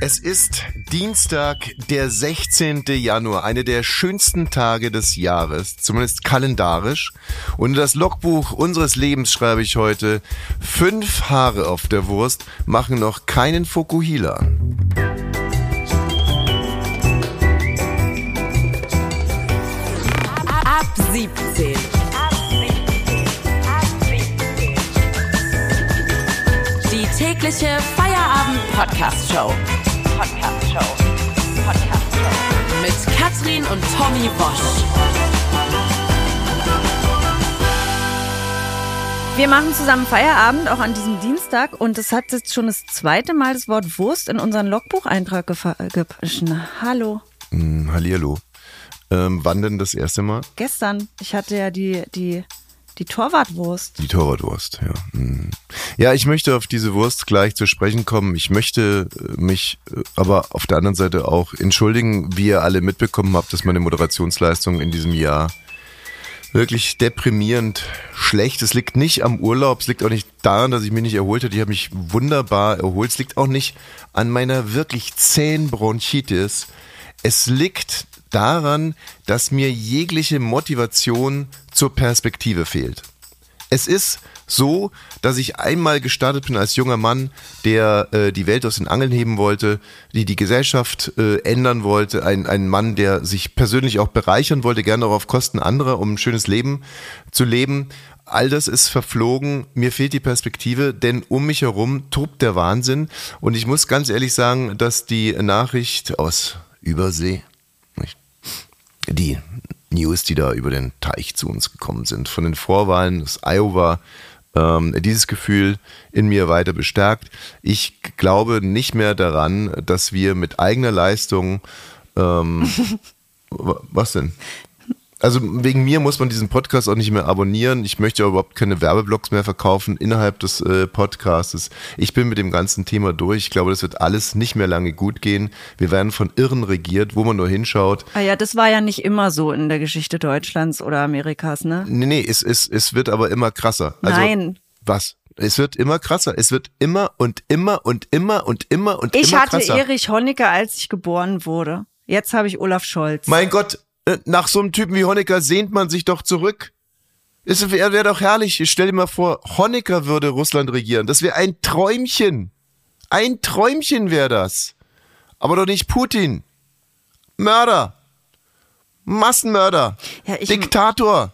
Es ist Dienstag, der 16. Januar, eine der schönsten Tage des Jahres, zumindest kalendarisch. Und in das Logbuch unseres Lebens schreibe ich heute, fünf Haare auf der Wurst machen noch keinen Fokuhila. Ab 17. Die tägliche Feierabend-Podcast-Show. Podcast-Show. Podcast-Show. Mit Katrin und Tommy Bosch. Wir machen zusammen Feierabend, auch an diesem Dienstag. Und es hat jetzt schon das zweite Mal das Wort Wurst in unseren Logbucheintrag geschen. Hallo. Hm, Hallihallo. Ähm, wann denn das erste Mal? Gestern. Ich hatte ja die, die, die Torwartwurst. Die Torwartwurst, ja. Hm. Ja, ich möchte auf diese Wurst gleich zu sprechen kommen. Ich möchte äh, mich äh, aber auf der anderen Seite auch entschuldigen, wie ihr alle mitbekommen habt, dass meine Moderationsleistung in diesem Jahr wirklich deprimierend schlecht. Es liegt nicht am Urlaub, es liegt auch nicht daran, dass ich mich nicht erholt habe. Ich habe mich wunderbar erholt. Es liegt auch nicht an meiner wirklich zähen Bronchitis. Es liegt daran, dass mir jegliche Motivation zur Perspektive fehlt. Es ist so, dass ich einmal gestartet bin als junger Mann, der äh, die Welt aus den Angeln heben wollte, die die Gesellschaft äh, ändern wollte, ein, ein Mann, der sich persönlich auch bereichern wollte, gerne auch auf Kosten anderer, um ein schönes Leben zu leben. All das ist verflogen, mir fehlt die Perspektive, denn um mich herum tobt der Wahnsinn. Und ich muss ganz ehrlich sagen, dass die Nachricht aus Übersee? Die News, die da über den Teich zu uns gekommen sind, von den Vorwahlen des Iowa, ähm, dieses Gefühl in mir weiter bestärkt. Ich glaube nicht mehr daran, dass wir mit eigener Leistung, ähm, was denn? Also wegen mir muss man diesen Podcast auch nicht mehr abonnieren. Ich möchte überhaupt keine Werbeblocks mehr verkaufen innerhalb des äh, Podcasts. Ich bin mit dem ganzen Thema durch. Ich glaube, das wird alles nicht mehr lange gut gehen. Wir werden von Irren regiert, wo man nur hinschaut. Ah ja, das war ja nicht immer so in der Geschichte Deutschlands oder Amerikas, ne? Nee, nee, es, es, es wird aber immer krasser. Also, Nein. Was? Es wird immer krasser. Es wird immer und immer und immer und immer und Ich immer hatte krasser. Erich Honecker, als ich geboren wurde. Jetzt habe ich Olaf Scholz. Mein Gott, nach so einem Typen wie Honecker sehnt man sich doch zurück. Es wäre wär doch herrlich. Stell dir mal vor, Honecker würde Russland regieren. Das wäre ein Träumchen. Ein Träumchen wäre das. Aber doch nicht Putin. Mörder. Massenmörder. Ja, ich- Diktator.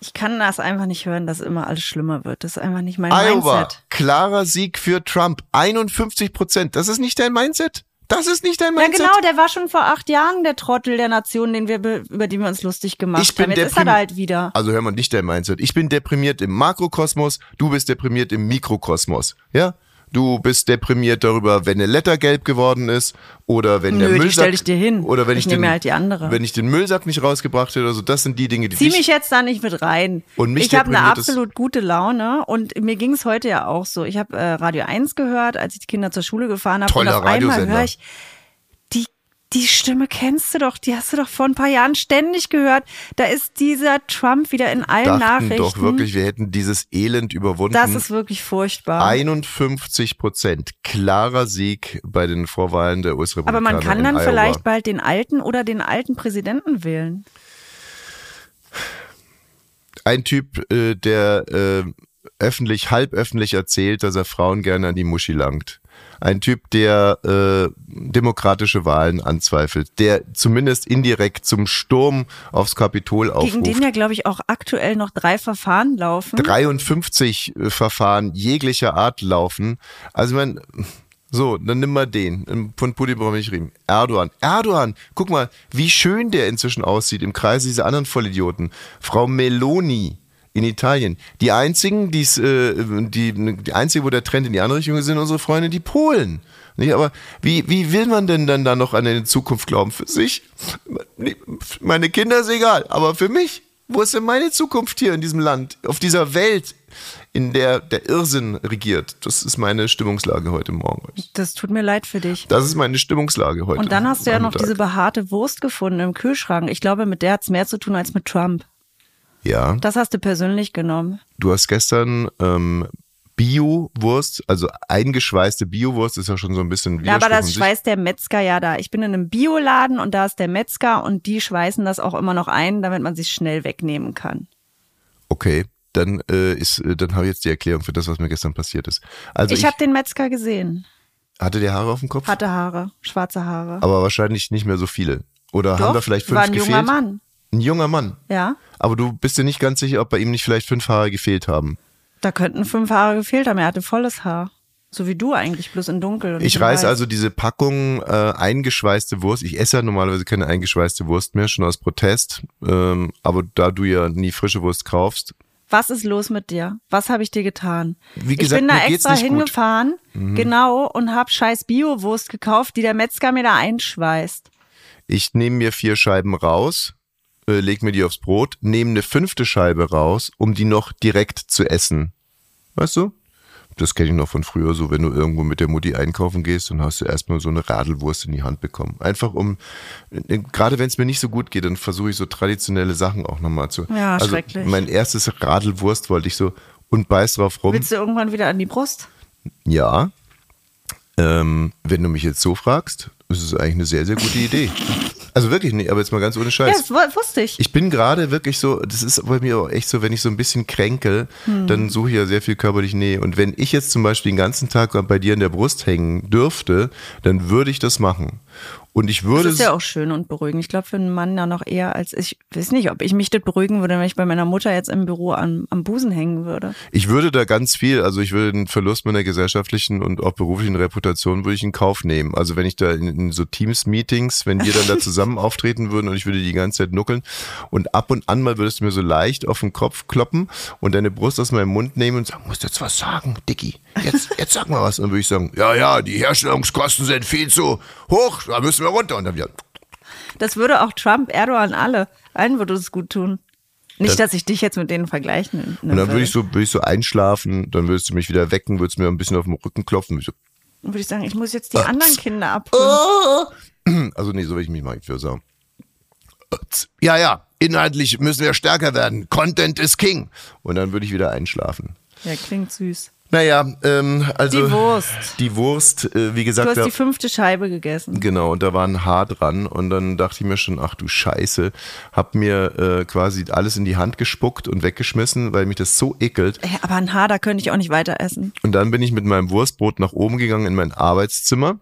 Ich kann das einfach nicht hören, dass immer alles schlimmer wird. Das ist einfach nicht mein Iowa. Mindset. Klarer Sieg für Trump. 51 Prozent. Das ist nicht dein Mindset? Das ist nicht dein Ja, Mindset? genau, der war schon vor acht Jahren der Trottel der Nation, den wir, be- über den wir uns lustig gemacht Ich bin haben. Jetzt ist er da halt wieder. Also hör mal, nicht dein Mindset. Ich bin deprimiert im Makrokosmos, du bist deprimiert im Mikrokosmos. Ja? Du bist deprimiert darüber, wenn eine Letter gelb geworden ist oder wenn der Nö, die Müllsack stell ich dir hin. oder wenn Ich ich, den, halt die andere. wenn ich den Müllsack nicht rausgebracht hätte oder so. Das sind die Dinge, die Zieh mich jetzt da nicht mit rein. Und mich ich habe eine absolut gute Laune und mir ging es heute ja auch so. Ich habe äh, Radio 1 gehört, als ich die Kinder zur Schule gefahren habe. Und auf einmal höre ich, die, Stimme kennst du doch, die hast du doch vor ein paar Jahren ständig gehört. Da ist dieser Trump wieder in allen dachten Nachrichten. doch wirklich, wir hätten dieses Elend überwunden. das ist wirklich furchtbar. 51 Prozent. Klarer Sieg bei den Vorwahlen der Aber US-Republikaner man kann dann Iowa. vielleicht bald den alten oder den alten Präsidenten wählen. ein Typ, äh, der äh, öffentlich, halb öffentlich erzählt, dass er Frauen gerne an die Muschi langt. Ein Typ, der äh, demokratische Wahlen anzweifelt, der zumindest indirekt zum Sturm aufs Kapitol Gegen den aufruft. ja, glaube ich, auch aktuell noch drei Verfahren laufen. 53 äh, Verfahren jeglicher Art laufen. Also man, so, dann nimm mal den. Von Putin brauchen wir nicht reden. Erdogan. Erdogan, guck mal, wie schön der inzwischen aussieht im Kreis dieser anderen Vollidioten. Frau Meloni in Italien. Die einzigen, die's, äh, die, die einzige, wo der Trend in die andere Richtung ist, sind unsere Freunde, die Polen. Nicht? Aber wie, wie will man denn dann da noch an eine Zukunft glauben? Für sich? Meine Kinder ist egal, aber für mich? Wo ist denn meine Zukunft hier in diesem Land, auf dieser Welt, in der der Irrsinn regiert? Das ist meine Stimmungslage heute Morgen. Das tut mir leid für dich. Das ist meine Stimmungslage heute. Und dann hast du ja noch Nachmittag. diese behaarte Wurst gefunden im Kühlschrank. Ich glaube, mit der hat's mehr zu tun als mit Trump. Ja, Das hast du persönlich genommen. du hast gestern ähm, Bio-Wurst, also eingeschweißte Bio-Wurst ist ja schon so ein bisschen Ja, aber das schweißt der Metzger ja da. Ich bin in einem Bioladen und da ist der Metzger und die schweißen das auch immer noch ein, damit man sich schnell wegnehmen kann. Okay, dann äh, ist, äh, dann habe ich jetzt die Erklärung für das, was mir gestern passiert ist. Also ich, ich habe den Metzger gesehen. hatte der Haare auf dem Kopf, Hatte Haare, schwarze Haare. aber wahrscheinlich nicht mehr so viele. Oder haben da vielleicht fünf war ein gefehlt? junger Mann. Ein junger Mann. Ja, Aber du bist dir nicht ganz sicher, ob bei ihm nicht vielleicht fünf Haare gefehlt haben. da könnten fünf Haare gefehlt haben. Er hatte volles Haar. So wie du eigentlich, bloß in dunkel. Ich reiße also diese Packung äh, eingeschweißte Wurst. Ich esse ja normalerweise keine eingeschweißte Wurst mehr, schon aus Protest. Ähm, aber da du ja nie frische Wurst kaufst, Was ist los mit dir? Was habe ich dir getan? Wie gesagt, ich bin da extra gut. Mhm. hingefahren, genau, und habe scheiß Bio-Wurst gekauft, die der Metzger mir da einschweißt. ich nehme mir vier Scheiben raus, äh, leg mir die aufs Brot, nehme eine fünfte Scheibe raus, um die noch direkt zu essen. Weißt du? Das kenne ich noch von früher, so wenn du irgendwo mit der Mutti einkaufen gehst, dann hast du erstmal so eine Radelwurst in die Hand bekommen. Einfach um, äh, gerade wenn es mir nicht so gut geht, dann versuche ich so traditionelle Sachen auch nochmal zu. Ja, also schrecklich. Mein erstes Radelwurst wollte ich so und beiß drauf rum. Willst du irgendwann wieder an die Brust? Ja. Ähm, wenn du mich jetzt so fragst, ist es eigentlich eine sehr, sehr gute Idee. Also wirklich nicht, aber jetzt mal ganz ohne Ja, Scheiß. das wu- wusste ich. Ich bin gerade wirklich so, das ist bei mir auch echt so, wenn ich so ein bisschen kränkel, dann suche ich ja sehr viel körperliche Nähe. Und wenn ich jetzt zum Beispiel den ganzen Tag bei dir in der Brust hängen dürfte, dann würde ich das machen. Und ich würde Das ist ja auch schön und beruhigend. Ich glaube, für einen Mann ja noch eher als ich weiß nicht, ob ich mich das beruhigen würde, wenn ich bei meiner Mutter jetzt im Büro am, am Busen hängen würde. Ich würde da ganz viel, also ich würde den Verlust meiner gesellschaftlichen und auch beruflichen Reputation würde ich in Kauf nehmen. Also wenn ich da in, in so Teams-Meetings, wenn wir dann da zusammen auftreten würden und ich würde die ganze Zeit nuckeln und ab und an mal würdest du mir so leicht auf den Kopf kloppen und deine Brust aus meinem Mund nehmen und sagen, musst jetzt was sagen, Dicky. Jetzt, jetzt sag mal was. Und dann würde ich sagen, ja, ja, die Herstellungskosten sind viel zu hoch, da müssen wir runter. Und dann wieder, Das würde auch Trump, Erdogan, alle. Allen würde es gut tun. Nicht, Das- dass ich dich jetzt mit denen vergleichen und dann würde ich so, würde ich so einschlafen, dann würdest du mich wieder wecken, würdest mir ein bisschen auf den Rücken klopfen. So, Dann würde ich sagen, ich muss jetzt die anderen Kinder abholen. Also nee, so will ich mich mal nicht für sagen. Ja, ja, inhaltlich müssen wir stärker werden. Content is king. Und dann würde ich wieder einschlafen. Ja, klingt süß. Naja, ähm, also. Die Wurst. Die Wurst, äh, wie Du gesagt, hast da, die fünfte Scheibe gegessen. genau, und da war ein Haar dran. Und dann dachte ich mir schon, ach du Scheiße, hab mir äh, quasi alles in die Hand gespuckt und weggeschmissen, weil mich das so ekelt. Ey, aber ein Haar, da könnte ich auch nicht weiter essen. Und dann bin ich mit meinem Wurstbrot nach oben gegangen in mein Arbeitszimmer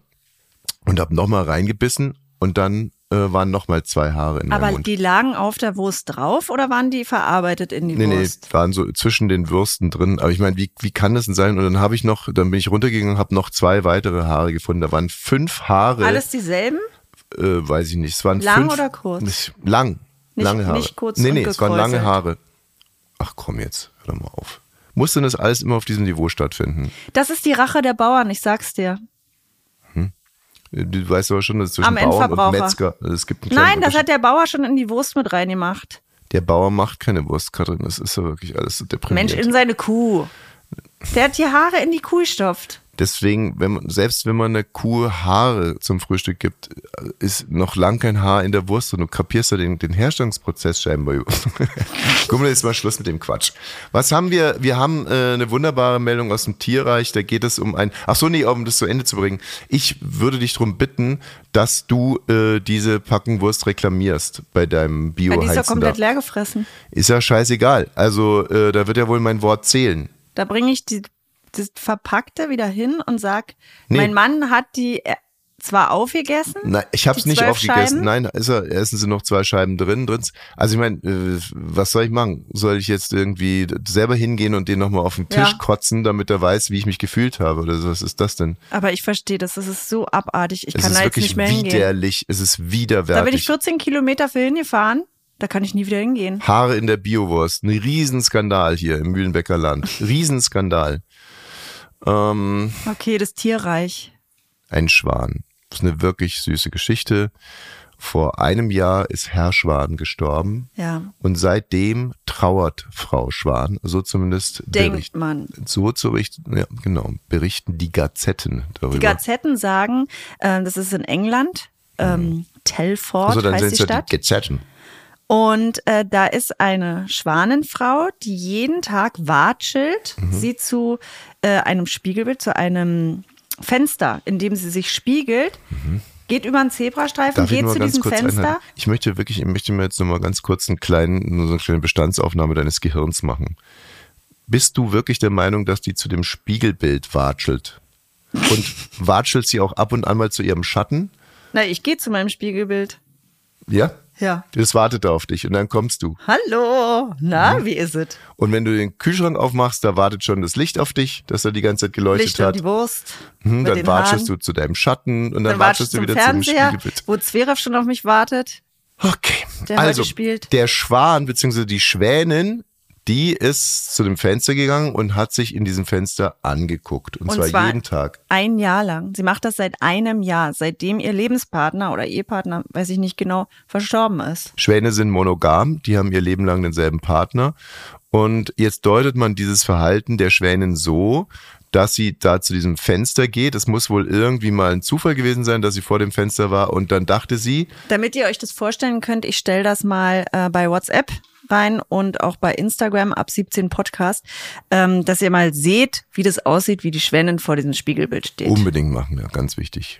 und hab nochmal reingebissen und dann äh, waren nochmal zwei Haare in Aber die lagen auf der Wurst drauf oder waren die verarbeitet in die Nee, nee, Wurst? waren so zwischen den Würsten drin. Aber ich meine, wie, wie kann das denn sein? Und dann habe ich noch, dann bin ich runtergegangen und habe noch zwei weitere Haare gefunden. Da waren fünf Haare. Alles dieselben? Äh, weiß ich nicht. Es waren Lang fünf, oder kurz? Nicht, lang. Nicht- lange Haare. nicht kurz Nee, nee, es waren lange. Haare. Ach komm jetzt, hör doch mal auf. Muss denn das alles immer auf diesem Niveau stattfinden? Das ist die Rache der Bauern, ich sag's dir. Du weißt aber schon, dass zwischen Bauern und. Metzger, also es gibt einen Nein, das hat der Bauer schon in die Wurst mit reingemacht. Der Bauer macht keine Wurst, Katrin. Das ist ja wirklich alles so deprimierend. Mensch, in seine Kuh. Der hat die Haare in die Kuh gestopft. Deswegen, wenn man, selbst wenn man einer Kuh Haare zum Frühstück gibt, ist noch lang kein Haar in der Wurst und du kapierst ja den, den Herstellungsprozess scheinbar. Guck mal, jetzt mal Schluss mit dem Quatsch. Was haben wir? Wir haben äh, eine wunderbare Meldung aus dem Tierreich. Da geht es um ein. Ach so, nee, um das zu Ende zu bringen. Ich würde dich darum bitten, dass du äh, diese Packung Wurst reklamierst bei deinem Ja, die ist ja komplett leer gefressen. Ist ja scheißegal. Also äh, da wird ja wohl mein Wort zählen. Da bringe ich die, das Verpackte wieder hin und sag, Nee. mein Mann hat die äh, zwar aufgegessen. Nein, ich habe es nicht aufgegessen. Scheiben? Nein, ist er, essen sie noch zwei Scheiben drin. drin. Also ich meine, äh, was soll ich machen? Soll ich jetzt irgendwie selber hingehen und den nochmal auf den Tisch Ja. kotzen, damit er weiß, wie ich mich gefühlt habe? Oder so? was ist das denn? Aber ich verstehe das, das ist so abartig. Ich es kann ist da jetzt nicht mehr hingehen. widerlich. Es ist Da bin ich widerwärtig. 14 Kilometer für hingefahren, da kann ich nie wieder hingehen. Haare in der Biowurst. Ein Riesenskandal hier im Mühlenbecker Land. Riesenskandal. Ähm, Okay, das Tierreich. ein Schwan. Das ist eine wirklich süße Geschichte. Vor einem Jahr ist Herr Schwan gestorben. Ja. Und seitdem trauert Frau Schwan, so zumindest Denkt bericht- man. So zu richt- ja, genau, berichten die Gazetten darüber. Die Gazetten sagen, äh, das ist in England, ähm, Telford also dann heißt sind die Stadt. die Gazetten. Und äh, da ist eine Schwanenfrau, die jeden Tag watschelt, Mhm. sie zu äh, einem Spiegelbild, zu einem Fenster, in dem sie sich spiegelt, geht über einen Zebrastreifen, Mhm. Darf geht zu diesem Fenster. einhalten? Ich möchte wirklich, ich möchte mir jetzt noch mal ganz kurz einen kleinen, nur so eine kleine Bestandsaufnahme deines Gehirns machen. Bist du wirklich der Meinung, dass die zu dem Spiegelbild watschelt? Und watschelt sie auch ab und an mal zu ihrem Schatten? Na, ich gehe zu meinem Spiegelbild. Ja? Ja. Das wartet auf dich und dann kommst du. Hallo, na, wie ist es? Und wenn du den Kühlschrank aufmachst, da wartet schon das Licht auf dich, das er die ganze Zeit geleuchtet Licht und hat. die Wurst. Hm, dann den watschelst Haaren. du zu deinem Schatten und dann, Dann watschelst du zum wieder zum Fernseher, Spiegelbild. wo Zverev schon auf mich wartet. Okay. Der also, heute spielt. der Schwan bzw. die Schwänin, die ist zu dem Fenster gegangen und hat sich in diesem Fenster angeguckt. Und, Und zwar, zwar jeden Tag. Ein Jahr lang. Sie macht das seit einem Jahr, seitdem ihr Lebenspartner oder Ehepartner, weiß ich nicht genau, verstorben ist. Schwäne sind monogam, die haben ihr Leben lang denselben Partner. Und jetzt deutet man dieses Verhalten der Schwänin so, dass sie da zu diesem Fenster geht. Es muss wohl irgendwie mal ein Zufall gewesen sein, dass sie vor dem Fenster war. Und dann dachte sie, Damit ihr euch das vorstellen könnt, ich stelle das mal äh, bei WhatsApp rein und auch bei Instagram ab 17 Podcast, ähm, dass ihr mal seht, wie das aussieht, wie die Schwänin vor diesem Spiegelbild steht. Unbedingt machen, ja, ganz wichtig.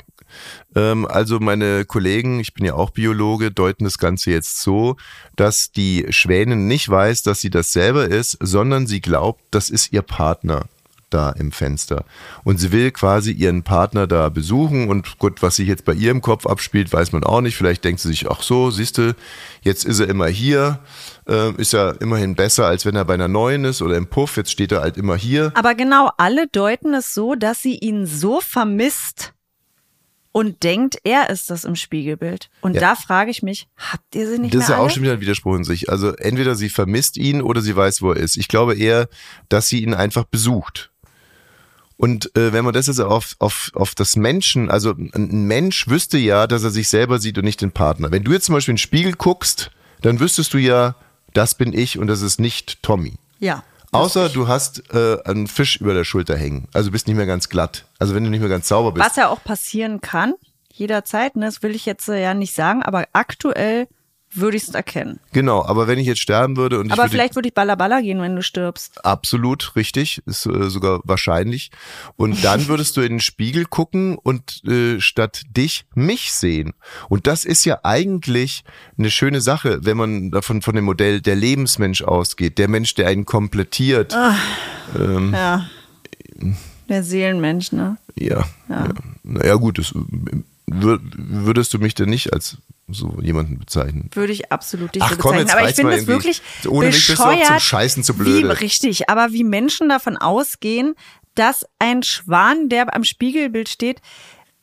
Ähm, also meine Kollegen, ich bin ja auch Biologe, deuten das Ganze jetzt so, dass die Schwänin nicht weiß, dass sie das selber ist, sondern sie glaubt, das ist ihr Partner da im Fenster. Und sie will quasi ihren Partner da besuchen und gut, was sich jetzt bei ihr im Kopf abspielt, weiß man auch nicht. Vielleicht denkt sie sich, ach so, siehste, jetzt ist er immer hier, äh, ist er immerhin besser, als wenn er bei einer neuen ist oder im Puff, jetzt steht er halt immer hier. Aber genau, alle deuten es so, dass sie ihn so vermisst und denkt, er ist das im Spiegelbild. Und Ja. da frage ich mich, habt ihr sie nicht Das ist ja alle? auch schon wieder ein Widerspruch in sich. Also entweder sie vermisst ihn oder sie weiß, wo er ist. Ich glaube eher, dass sie ihn einfach besucht. Und äh, wenn man das jetzt auf, auf, auf das Menschen, also ein ein Mensch wüsste ja, dass er sich selber sieht und nicht den Partner. Wenn du jetzt zum Beispiel in den Spiegel guckst, dann wüsstest du ja, das bin ich und das ist nicht Tommy. ja. Außer du hast äh, einen Fisch über der Schulter hängen. Also bist nicht mehr ganz glatt. Also wenn du nicht mehr ganz sauber bist. Was ja auch passieren kann, jederzeit, ne, das will ich jetzt äh, ja nicht sagen, aber aktuell würde ich es erkennen. Genau, aber wenn ich jetzt sterben würde und ich Aber vielleicht würde ich Ballaballa gehen, wenn du stirbst. Absolut richtig, ist äh, sogar wahrscheinlich. Und dann würdest du in den Spiegel gucken und äh, statt dich mich sehen. Und das ist ja eigentlich eine schöne Sache, wenn man davon von dem Modell der Lebensmensch ausgeht, der Mensch, der einen komplettiert. Ähm, Ja. Der Seelenmensch, ne? ja. ja. Naja gut, das, wür- würdest du mich denn nicht als so jemanden bezeichnen? Würde ich absolut nicht Ach so komm, bezeichnen. jetzt aber ich finde es wirklich Ohne mich bist du auch zum bescheuert, Scheißen zu Wie, blöde. richtig, aber wie Menschen davon ausgehen, dass ein Schwan, der am Spiegelbild steht,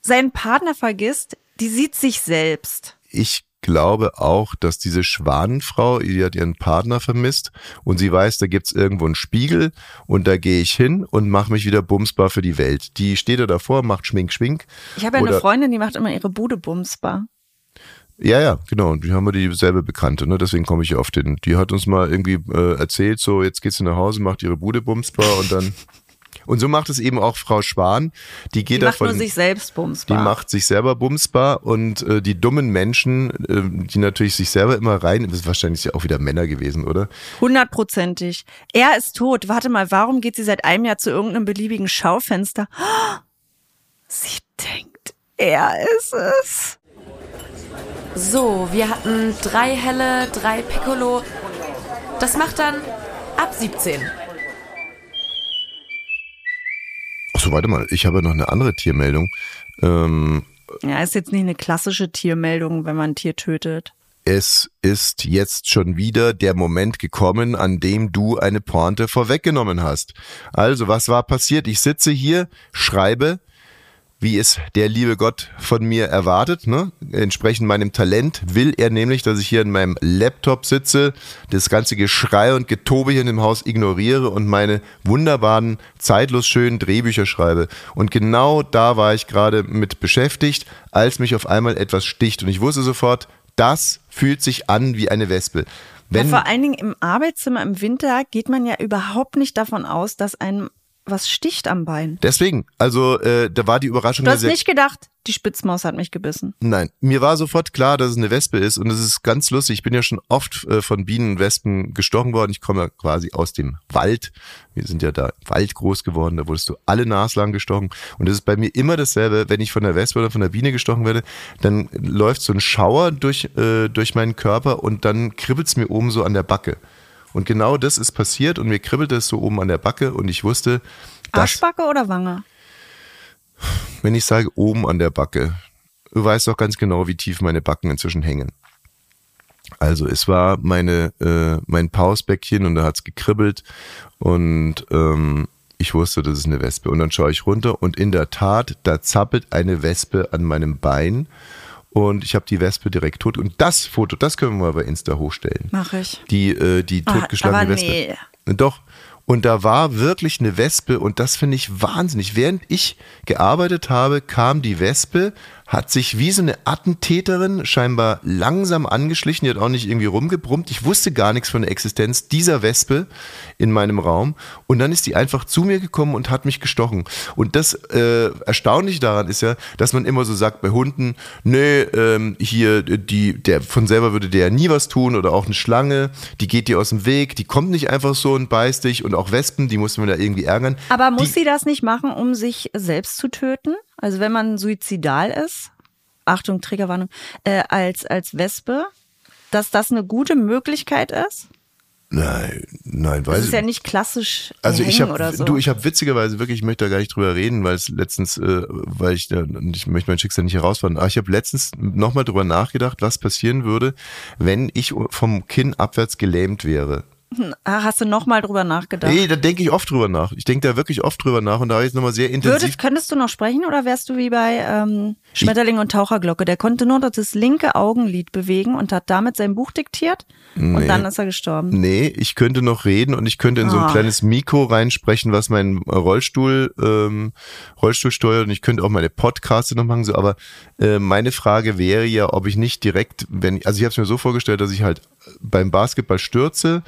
seinen Partner vergisst, die sieht sich selbst. ich glaube auch, dass diese Schwanenfrau, die hat ihren Partner vermisst und sie weiß, da gibt's irgendwo einen Spiegel und da gehe ich hin und mache mich wieder bumsbar für die Welt. Die steht da davor, macht Schmink, Schmink. Ich habe ja eine Freundin, die macht immer ihre Bude bumsbar. Ja, ja, genau. Und die haben wir dieselbe Bekannte, ne? Deswegen komme ich ja auf den. Die hat uns mal irgendwie äh, erzählt, so jetzt geht sie nach Hause, macht ihre Bude bumsbar und dann. Und so macht es eben auch Frau Schwan. Die geht Die macht davon. nur sich selbst Die bumsbar. macht sich selber bumsbar und äh, die dummen Menschen, äh, die natürlich sich selber immer rein, das ist wahrscheinlich ja auch wieder Männer gewesen, oder? Hundertprozentig. Er ist tot. Warte mal, warum geht sie seit einem Jahr zu irgendeinem beliebigen Schaufenster? Sie denkt, er ist es. So, wir hatten drei helle, drei Piccolo. Das macht dann ab 17. Achso, warte mal, ich habe noch eine andere Tiermeldung. Ähm, Ja, ist jetzt nicht eine klassische Tiermeldung, wenn man ein Tier tötet. es ist jetzt schon wieder der Moment gekommen, an dem du eine Pointe vorweggenommen hast. Also, was war passiert? Ich sitze hier, schreibe, wie es der liebe Gott von mir erwartet. Ne? Entsprechend meinem Talent will er nämlich, dass ich hier in meinem Laptop sitze, das ganze Geschrei und Getobe hier in dem Haus ignoriere und meine wunderbaren, zeitlos schönen Drehbücher schreibe. Und genau da war ich gerade mit beschäftigt, als mich auf einmal etwas sticht. Und ich wusste sofort, das fühlt sich an wie eine Wespe. Wenn, ja, vor allen Dingen im Arbeitszimmer im Winter geht man ja überhaupt nicht davon aus, dass einem was sticht am Bein. Deswegen, also äh, da war die Überraschung Du hast sehr nicht gedacht, die Spitzmaus hat mich gebissen. Nein, mir war sofort klar, dass es eine Wespe ist und es ist ganz lustig. Ich bin ja schon oft äh, von Bienen und Wespen gestochen worden. Ich komme ja quasi aus dem Wald. Wir sind ja da im Wald groß geworden, da wurdest du alle naslang gestochen. Und es ist bei mir immer dasselbe, wenn ich von der Wespe oder von der Biene gestochen werde, dann läuft so ein Schauer durch, äh, durch meinen Körper und dann kribbelt's mir oben so an der Backe. Und genau das ist passiert und mir kribbelte es so oben an der Backe und ich wusste, Arschbacke oder Wange? wenn ich sage oben an der Backe, du weißt doch ganz genau, wie tief meine Backen inzwischen hängen. Also es war meine äh, mein Pausbäckchen und da hat's gekribbelt und ähm, ich wusste, das ist eine Wespe. Und dann schaue ich runter und in der Tat, da zappelt eine Wespe an meinem Bein und ich habe die Wespe direkt tot. Und das Foto, das können wir mal bei Insta hochstellen. Mach ich. Die, äh, die Ah, totgeschlagene Wespe. nee. Doch. Und da war wirklich eine Wespe und das finde ich wahnsinnig. Während ich gearbeitet habe, kam die Wespe, hat sich wie so eine Attentäterin scheinbar langsam angeschlichen, die hat auch nicht irgendwie rumgebrummt. Ich wusste gar nichts von der Existenz dieser Wespe in meinem Raum und dann ist die einfach zu mir gekommen und hat mich gestochen. Und das äh, Erstaunliche daran ist ja, dass man immer so sagt bei Hunden, nee, ähm, hier, die, der von selber würde der ja nie was tun oder auch eine Schlange, die geht dir aus dem Weg, die kommt nicht einfach so und beißt dich und auch Wespen, die muss man da irgendwie ärgern. Aber muss die, sie das nicht machen, um sich selbst zu töten? Also wenn man suizidal ist, Achtung, Triggerwarnung, äh, als, als Wespe, dass das eine gute Möglichkeit ist? Nein, nein, Das weiß ist ich ja nicht klassisch Also ich habe, oder so. du, ich habe witzigerweise wirklich, ich möchte da gar nicht drüber reden, weil es letztens, äh, weil ich da, und ich möchte mein Schicksal nicht herausfordern, aber ich habe letztens nochmal drüber nachgedacht, was passieren würde, wenn ich vom Kinn abwärts gelähmt wäre. Ah, hast du noch mal drüber nachgedacht? Nee, da denke ich oft drüber nach. Ich denke da wirklich oft drüber nach und da habe ich jetzt nochmal sehr intensiv. Würdest, könntest du noch sprechen oder wärst du wie bei ähm, Schmetterling und Taucherglocke? Der konnte nur das linke Augenlid bewegen und hat damit sein Buch diktiert und Nee. dann ist er gestorben. Nee, ich könnte noch reden und ich könnte in so ein Ah. kleines Mikro reinsprechen, was mein Rollstuhl, ähm, Rollstuhl steuert und ich könnte auch meine Podcasts noch machen, so, aber äh, meine Frage wäre ja, ob ich nicht direkt, wenn, also ich habe es mir so vorgestellt, dass ich halt beim Basketball stürze, und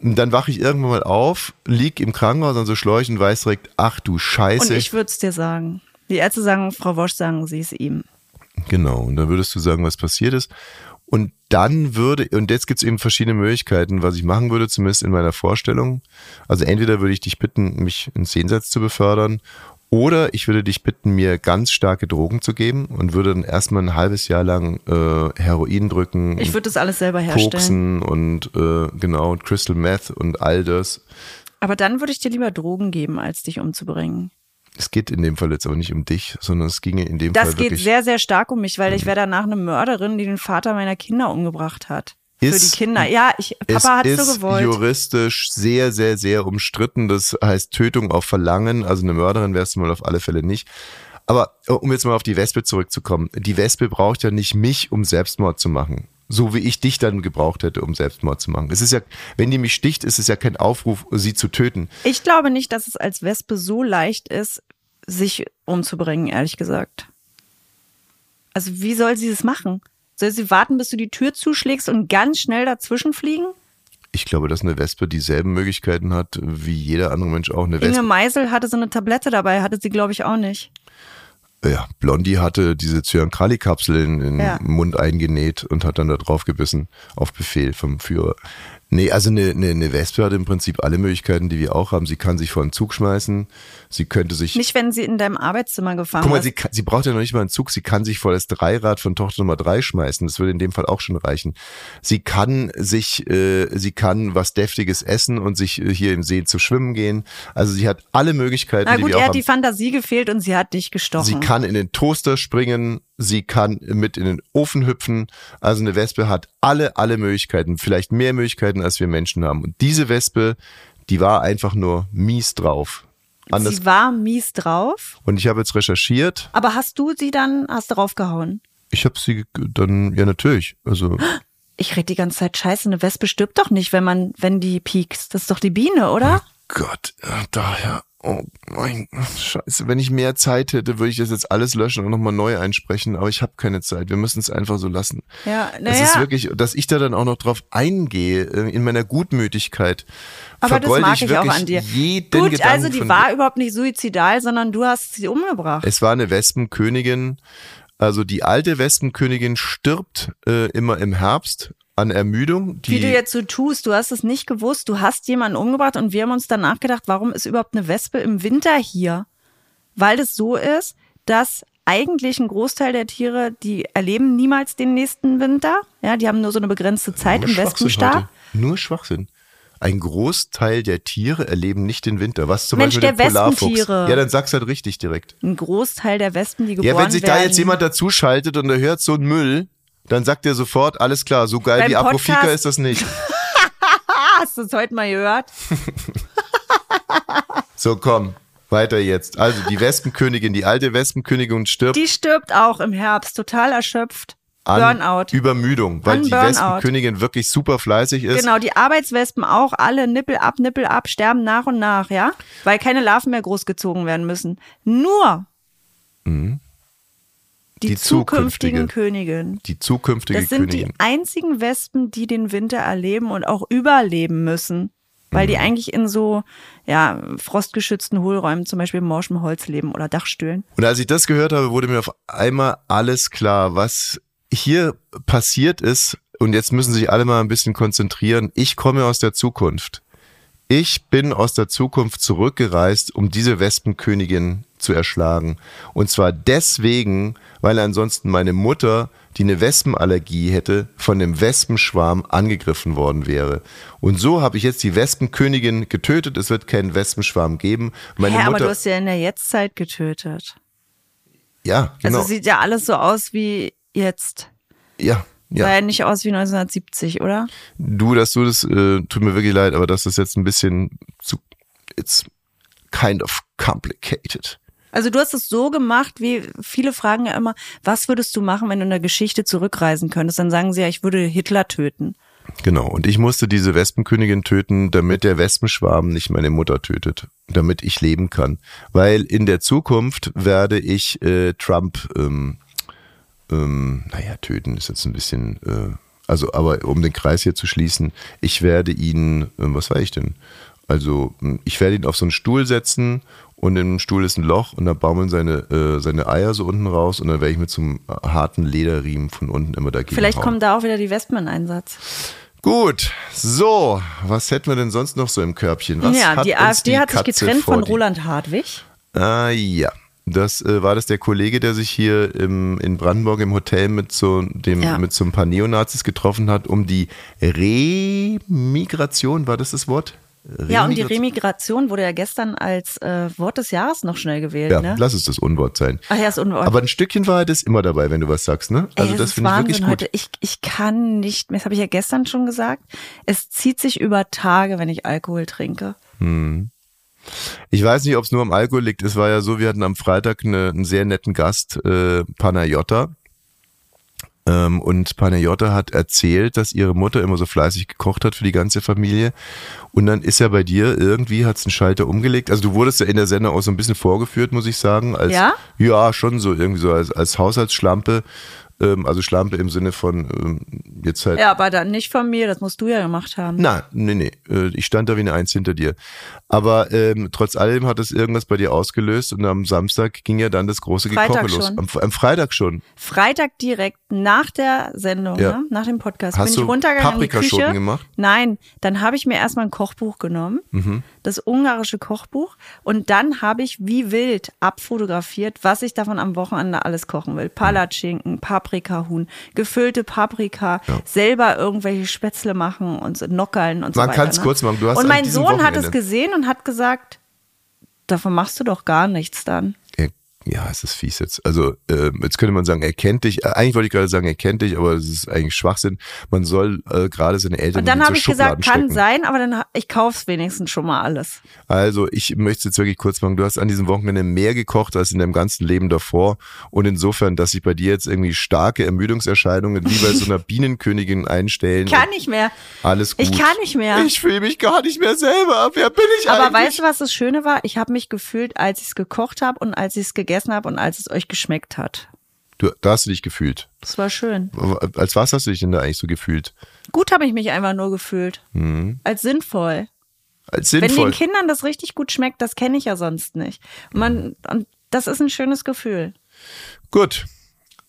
dann wache ich irgendwann mal auf, lieg im Krankenhaus an so Schläuchen und weiß direkt, ach du Und Scheiße. ich würde es dir sagen. Die Ärzte sagen, Frau Wosch sagen sie es ihm. Genau, und dann würdest du sagen, was passiert ist. Und dann würde, und jetzt gibt es eben verschiedene Möglichkeiten, was ich machen würde, zumindest in meiner Vorstellung. Also entweder würde ich dich bitten, mich ins Jenseits zu befördern, oder ich würde dich bitten, mir ganz starke Drogen zu geben und würde dann erstmal ein halbes Jahr lang äh, Heroin drücken, Ich würde das alles selber herstellen. Koksen und äh, genau, und Crystal Meth und all das. Aber dann würde ich dir lieber Drogen geben, als dich umzubringen. Es geht in dem Fall jetzt aber nicht um dich, sondern es ginge in dem Das Fall geht wirklich. sehr, sehr stark um mich, weil ich wäre danach eine Mörderin, die den Vater meiner Kinder umgebracht hat. Für Ist- die Kinder. Ja, ich, Papa hat es so ist gewollt. juristisch sehr, sehr, sehr umstritten. Das heißt Tötung auf Verlangen. Also eine Mörderin wärst du mal auf alle Fälle nicht. Aber um jetzt mal auf die Wespe zurückzukommen. Die Wespe braucht ja nicht mich, um Selbstmord zu machen. So wie ich dich dann gebraucht hätte, um Selbstmord zu machen. Es ist ja, wenn die mich sticht, ist es ja kein Aufruf, sie zu töten. Ich glaube nicht, dass es als Wespe so leicht ist, sich umzubringen, ehrlich gesagt. Also wie soll sie das machen? Soll sie warten, bis du die Tür zuschlägst und ganz schnell dazwischen fliegen? Ich glaube, dass eine Wespe dieselben Möglichkeiten hat, wie jeder andere Mensch auch. Eine Inge Wespe. Meisel hatte so eine Tablette dabei, hatte sie, glaube ich, auch nicht. Ja, Blondie hatte diese Zyankali-Kapsel in den Ja. Mund eingenäht und hat dann da drauf gebissen, auf Befehl vom Führer. Nee, also eine, eine, eine Wespe hat im Prinzip alle Möglichkeiten, die wir auch haben. Sie kann sich vor einen Zug schmeißen, sie könnte sich... Nicht, wenn sie in deinem Arbeitszimmer gefangen Guck mal, ist. sie, kann- sie braucht ja noch nicht mal einen Zug, sie kann sich vor das Dreirad von Tochter Nummer drei schmeißen. Das würde in dem Fall auch schon reichen. Sie kann sich, äh, sie kann was Deftiges essen und sich äh, hier im See zu schwimmen gehen. Also sie hat alle Möglichkeiten, Na die gut, wir auch er hat haben. die Fantasie gefehlt und sie hat dich gestochen. Sie kann in den Toaster springen, sie kann mit in den Ofen hüpfen. Also eine Wespe hat alle, alle Möglichkeiten, vielleicht mehr Möglichkeiten, als wir Menschen haben. Und diese Wespe, die war einfach nur mies drauf. Anders. sie war mies drauf. Und ich habe jetzt recherchiert. Aber hast du sie dann, hast du draufgehauen? Ich habe sie dann, ja natürlich, also Ich rede die ganze Zeit scheiße, eine Wespe stirbt doch nicht, wenn man, wenn die piekst. Das ist doch die Biene, oder? Gott, ja, daher. Oh mein Scheiße, wenn ich mehr Zeit hätte, würde ich das jetzt alles löschen und nochmal neu einsprechen, aber ich habe keine Zeit. Wir müssen es einfach so lassen. Ja, Es naja. ist wirklich, dass ich da dann auch noch drauf eingehe, äh, in meiner Gutmütigkeit. Aber das mag ich auch wirklich an dir. Jeden Gut, Gedanken also die war überhaupt nicht suizidal, sondern du hast sie umgebracht. Es war eine Wespenkönigin. Also die alte Wespenkönigin stirbt äh, immer im Herbst an Ermüdung. Wie du jetzt so tust, du hast es nicht gewusst, du hast jemanden umgebracht und wir haben uns danach gedacht, warum ist überhaupt eine Wespe im Winter hier? Weil es so ist, dass eigentlich ein Großteil der Tiere, die erleben niemals den nächsten Winter. Ja, die haben nur so eine begrenzte Zeit Nur im Wespenstar. heute. Nur Schwachsinn. Ein Großteil der Tiere erleben nicht den Winter. Was zum Mensch, Beispiel der der Polarfuchs. Wespentiere. Ja, dann sag's halt richtig direkt. Ein Großteil der Wespen, die geboren Ja, wenn sich werden. da jetzt jemand dazuschaltet und er hört so einen Müll, dann sagt er sofort, alles klar, so geil Beim wie Aprofika Podcast- ist das nicht. Hast du es heute mal gehört? So, komm, weiter jetzt. Also die Wespenkönigin, die alte Wespenkönigin stirbt Die stirbt auch im Herbst, total erschöpft. an Burnout. Übermüdung, weil An die Burnout. Wespenkönigin wirklich super fleißig ist. Genau, die Arbeitswespen auch, alle Nippel ab, Nippel ab, sterben nach und nach, ja? Weil keine Larven mehr großgezogen werden müssen. Nur Mhm. Die zukünftigen zukünftige. Königin. Die zukünftige Das sind Königin. die einzigen Wespen, die den Winter erleben und auch überleben müssen. Weil Mhm. die eigentlich in so ja, frostgeschützten Hohlräumen, zum Beispiel morschem Holz leben oder Dachstühlen. Und als ich das gehört habe, wurde mir auf einmal alles klar, was hier passiert ist. Und jetzt müssen sich alle mal ein bisschen konzentrieren. Ich komme aus der Zukunft. Ich bin aus der Zukunft zurückgereist, um diese Wespenkönigin zu erschlagen. Und zwar deswegen, weil ansonsten meine Mutter, die eine Wespenallergie hätte, von dem Wespenschwarm angegriffen worden wäre. Und so habe ich jetzt die Wespenkönigin getötet. Es wird keinen Wespenschwarm geben. Meine Hä, aber Mutter, du hast ja in der Jetztzeit getötet. ja, genau. Also sieht ja alles so aus wie jetzt. ja, Sah ja. ja nicht aus wie 1970, oder? Du, dass du das, äh, tut mir wirklich leid, aber das ist jetzt ein bisschen zu, it's kind of complicated. Also du hast es so gemacht, wie viele fragen ja immer, was würdest du machen, wenn du in der Geschichte zurückreisen könntest? Dann sagen sie ja, ich würde Hitler töten. Genau. Und ich musste diese Wespenkönigin töten, damit der Wespenschwarm nicht meine Mutter tötet, damit ich leben kann. Weil in der Zukunft werde ich äh, Trump, ähm, ähm, naja, töten ist jetzt ein bisschen, äh, also, aber um den Kreis hier zu schließen, ich werde ihn, ähm, was war ich denn? Also, ähm, ich werde ihn auf so einen Stuhl setzen und im Stuhl ist ein Loch und da baumeln seine, äh, seine Eier so unten raus und dann werde ich mit so einem harten Lederriemen von unten immer dagegen Vielleicht hauen. kommen da auch wieder die Wespen in Einsatz. Gut, so, was hätten wir denn sonst noch so im Körbchen? Was ja, die AfD die hat sich Katze getrennt vor von Roland Hartwig. Ah ja, das äh, war das der Kollege, der sich hier im, in Brandenburg im Hotel mit so dem Ja. mit so ein paar Neonazis getroffen hat, um die Remigration, war das das Wort? Ja, und die Remigration? Remigration wurde ja gestern als äh, Wort des Jahres noch schnell gewählt. Ja, ne? lass es das Unwort sein. Ach ja, ist Unwort. Aber ein Stückchen Wahrheit ist immer dabei, wenn du was sagst, ne? Also Ey, das ist finde ich wirklich gut. heute. Ich, ich kann nicht, mehr, das habe ich ja gestern schon gesagt, es zieht sich über Tage, wenn ich Alkohol trinke. Ich weiß nicht, ob es nur am Alkohol liegt. Es war ja so, wir hatten am Freitag eine, einen sehr netten Gast, äh, Panayota. Ähm, und Panayota hat erzählt, dass ihre Mutter immer so fleißig gekocht hat für die ganze Familie. Und dann ist ja bei dir irgendwie, hat einen Schalter umgelegt. Also du wurdest ja in der Sendung auch so ein bisschen vorgeführt, muss ich sagen. Als, Ja? Ja, schon so irgendwie so als, als Haushaltsschlampe. Ähm, also Schlampe im Sinne von ähm, jetzt halt Ja, aber dann nicht von mir, das musst du ja gemacht haben. Nein, nee, nee. äh, Ich stand da wie eine Eins hinter dir. Aber ähm, trotz allem hat es irgendwas bei dir ausgelöst und am Samstag ging ja dann das große Gekoche los. Am, am Freitag schon. Freitag direkt nach der Sendung, Ja. ne? nach dem Podcast, Hast bin ich du runtergegangen in die Paprikaschoten Küche. gemacht? Nein, dann habe ich mir erstmal ein Kochbuch genommen, Mhm. Das ungarische Kochbuch, und dann habe ich wie wild abfotografiert, was ich davon am Wochenende alles kochen will. Palatschinken, Paprikahuhn, gefüllte Paprika, selber irgendwelche Spätzle machen und so Nockerln und so Man weiter. kann's ne? kurz machen, du hast und mein Sohn hat Wochenende- es gesehen und hat gesagt, davon machst du doch gar nichts dann. Ja, es ist fies jetzt. Also äh, jetzt könnte man sagen, er kennt dich. Äh, eigentlich wollte ich gerade sagen, er kennt dich, aber es ist eigentlich Schwachsinn. Man soll äh, gerade seine Eltern Und dann habe ich gesagt, Schubladen kann stecken. sein, aber dann ich kauf's wenigstens schon mal alles. Also ich möchte es jetzt wirklich kurz machen. Du hast an diesem Wochenende mehr gekocht als in deinem ganzen Leben davor. Und insofern, dass sich bei dir jetzt irgendwie starke Ermüdungserscheinungen wie bei so einer Bienenkönigin einstellen. Ich kann nicht mehr. Alles gut. Ich kann nicht mehr. Ich fühle mich gar nicht mehr selber. Wer bin ich Aber eigentlich? weißt du, was das Schöne war? Ich habe mich gefühlt, als ich es gekocht habe und als ich es gegessen habe und als es euch geschmeckt hat. du, da hast du dich gefühlt. Das war schön. Als was hast du dich denn da eigentlich so gefühlt? Gut habe ich mich einfach nur gefühlt. Als sinnvoll. Als Wenn Mhm. sinnvoll. den Kindern das richtig gut schmeckt, das kenne ich ja sonst nicht. Und, man, und das ist ein schönes Gefühl. Gut.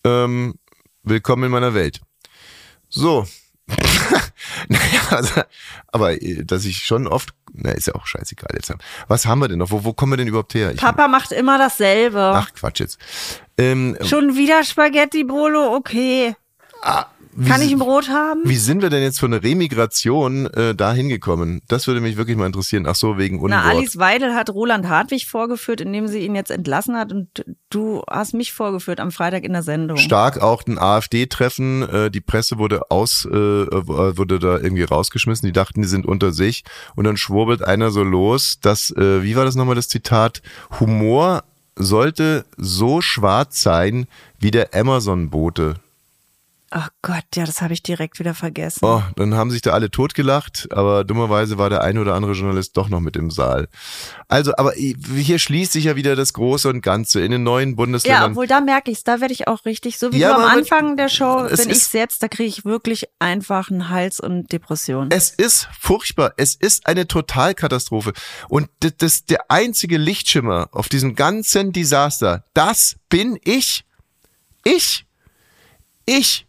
Ähm, willkommen in meiner Welt. So. naja, also, aber äh, dass ich schon oft, na, ist ja auch scheißegal jetzt. Was haben wir denn noch? Wo, wo kommen wir denn überhaupt her? Ich, Papa macht immer dasselbe. ach, Quatsch jetzt. Ähm, Schon wieder Spaghetti Bolo, okay. wie, Kann ich ein Brot haben? wie sind wir denn jetzt von der Remigration äh, da hingekommen? Das würde mich wirklich mal interessieren. Ach so, wegen Unwort. Na, Alice Weidel hat Roland Hartwig vorgeführt, indem sie ihn jetzt entlassen hat und du hast mich vorgeführt am Freitag in der Sendung. Stark auch ein AfD-Treffen. Äh, die Presse wurde aus, äh, wurde da irgendwie rausgeschmissen. Die dachten, die sind unter sich. Und dann schwurbelt einer so los, dass, äh, wie war das nochmal das Zitat? Humor sollte so schwarz sein wie der Amazon-Bote. Ach Gott, ja, das habe ich direkt wieder vergessen. Oh, dann haben sich da alle totgelacht, aber dummerweise war der ein oder andere Journalist doch noch mit im Saal. Also, aber hier schließt sich ja wieder das Große und Ganze in den neuen ja, Bundesländern. obwohl da merke ich da werde ich auch richtig, so wie Ja, du am Anfang der Show es bin ich jetzt, da kriege ich wirklich einfach einen Hals und Depression. Es ist furchtbar. Es ist eine Totalkatastrophe. Und das, das der einzige Lichtschimmer auf diesem ganzen Desaster, das bin ich. Ich. Ich.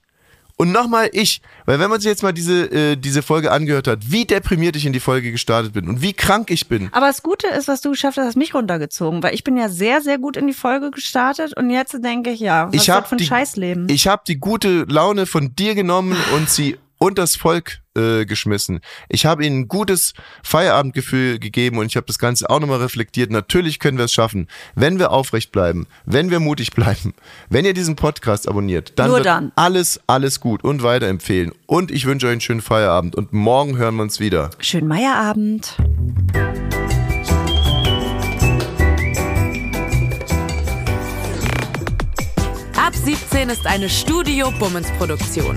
Und nochmal ich. Weil wenn man sich jetzt mal diese, äh, diese Folge angehört hat, wie deprimiert ich in die Folge gestartet bin und wie krank ich bin. Aber das Gute ist, was du geschafft hast, hast mich runtergezogen, weil ich bin ja sehr, sehr gut in die Folge gestartet und jetzt denke ich, ja, was ich habe für ein die, Scheißleben? ich hab die gute Laune von dir genommen und sie unters Volk äh, geschmissen. Ich habe ihnen ein gutes Feierabendgefühl gegeben und ich habe das Ganze auch nochmal reflektiert. Natürlich können wir es schaffen, wenn wir aufrecht bleiben, wenn wir mutig bleiben, wenn ihr diesen Podcast abonniert, dann Nur wird dann. alles, alles gut und weiterempfehlen. Und ich wünsche euch einen schönen Feierabend und morgen hören wir uns wieder. Schönen Meierabend. Ab 17 ist eine Studio Bummens Produktion.